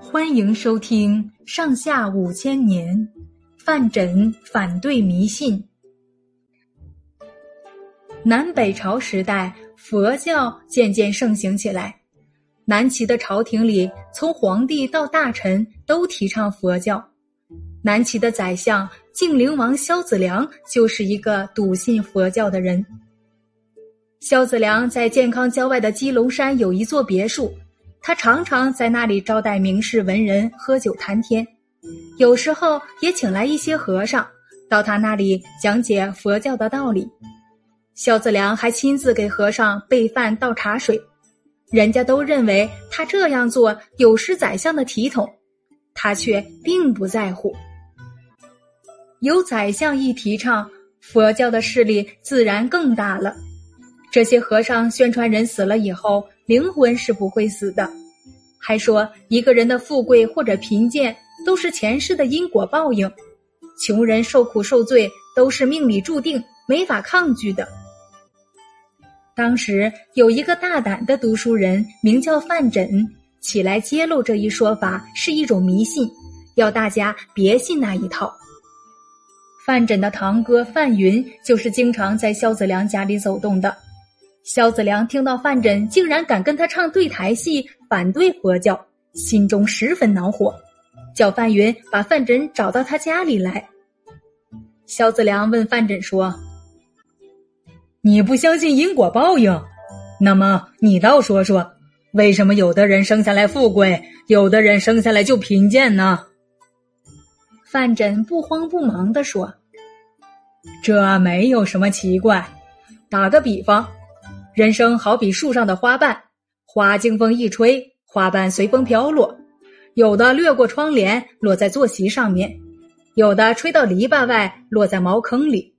欢迎收听《上下五千年》，范缜反对迷信。南北朝时代，佛教渐渐盛行起来。南齐的朝廷里，从皇帝到大臣都提倡佛教。南齐的宰相晋灵王萧子良就是一个笃信佛教的人。萧子良在健康郊外的鸡笼山有一座别墅，他常常在那里招待名士文人喝酒谈天，有时候也请来一些和尚到他那里讲解佛教的道理。萧子良还亲自给和尚备饭倒茶水，人家都认为他这样做有失宰相的体统，他却并不在乎。有宰相一提倡，佛教的势力自然更大了。这些和尚宣传人死了以后，灵魂是不会死的，还说一个人的富贵或者贫贱都是前世的因果报应，穷人受苦受罪都是命里注定，没法抗拒的。当时有一个大胆的读书人，名叫范缜，起来揭露这一说法是一种迷信，要大家别信那一套。范缜的堂哥范云就是经常在萧子良家里走动的。萧子良听到范缜竟然敢跟他唱对台戏，反对佛教，心中十分恼火，叫范云把范缜找到他家里来。萧子良问范缜说：“你不相信因果报应，那么你倒说说，为什么有的人生下来富贵，有的人生下来就贫贱呢？”范缜不慌不忙地说：“这没有什么奇怪，打个比方。”人生好比树上的花瓣，花经风一吹，花瓣随风飘落，有的掠过窗帘落在坐席上面，有的吹到篱笆外落在茅坑里。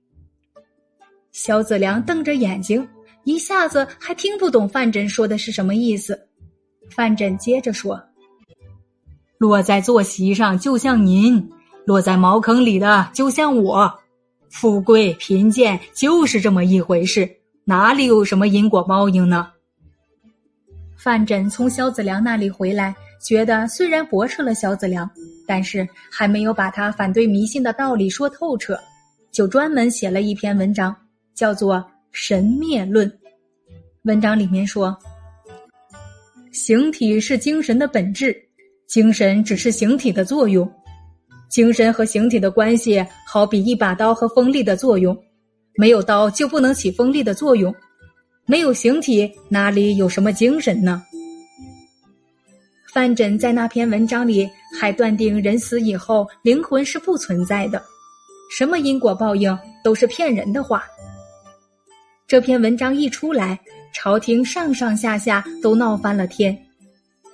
萧子良瞪着眼睛，一下子还听不懂范缜说的是什么意思。范缜接着说：“落在坐席上就像您，落在茅坑里的就像我，富贵贫贱就是这么一回事。”哪里有什么因果报应呢？范缜从萧子良那里回来，觉得虽然驳斥了萧子良，但是还没有把他反对迷信的道理说透彻，就专门写了一篇文章，叫做《神灭论》。文章里面说，形体是精神的本质，精神只是形体的作用，精神和形体的关系好比一把刀和锋利的作用。没有刀就不能起锋利的作用，没有形体哪里有什么精神呢？范缜在那篇文章里还断定人死以后灵魂是不存在的，什么因果报应都是骗人的话。这篇文章一出来，朝廷上上下下都闹翻了天，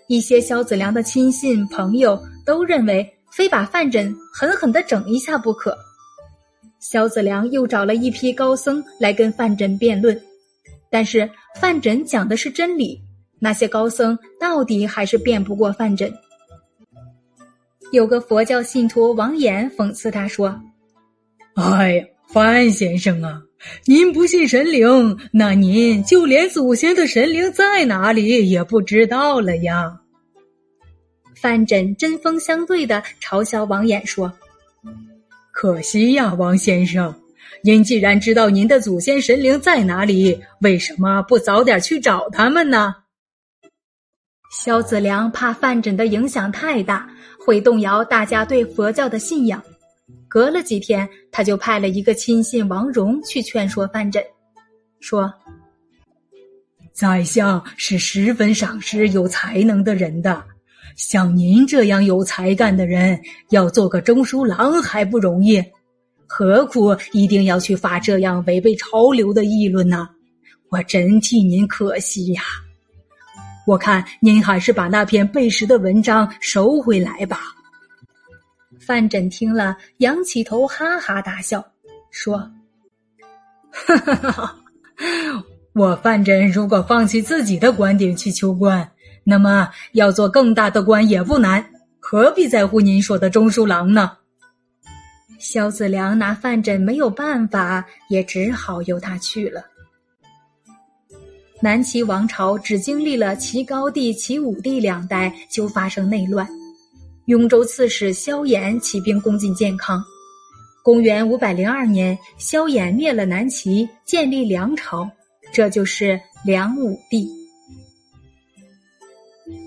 一些萧子良的亲信朋友都认为非把范缜狠狠的整一下不可。萧子良又找了一批高僧来跟范缜辩论，但是范缜讲的是真理，那些高僧到底还是辩不过范缜。有个佛教信徒王衍讽刺他说：“哎呀，范先生啊，您不信神灵，那您就连祖先的神灵在哪里也不知道了呀。”范缜针锋相对的嘲笑王衍说。可惜呀，王先生，您既然知道您的祖先神灵在哪里，为什么不早点去找他们呢？萧子良怕范缜的影响太大，会动摇大家对佛教的信仰。隔了几天，他就派了一个亲信王荣去劝说范缜，说：“宰相是十分赏识有才能的人的。”像您这样有才干的人，要做个中书郎还不容易，何苦一定要去发这样违背潮流的议论呢？我真替您可惜呀！我看您还是把那篇背时的文章收回来吧。范缜听了，仰起头，哈哈大笑，说：“哈哈哈哈！我范缜如果放弃自己的观点去求官。”那么要做更大的官也不难，何必在乎您说的中书郎呢？萧子良拿范缜没有办法，也只好由他去了。南齐王朝只经历了齐高帝、齐武帝两代就发生内乱，雍州刺史萧衍起兵攻进建康。公元五百零二年，萧衍灭了南齐，建立梁朝，这就是梁武帝。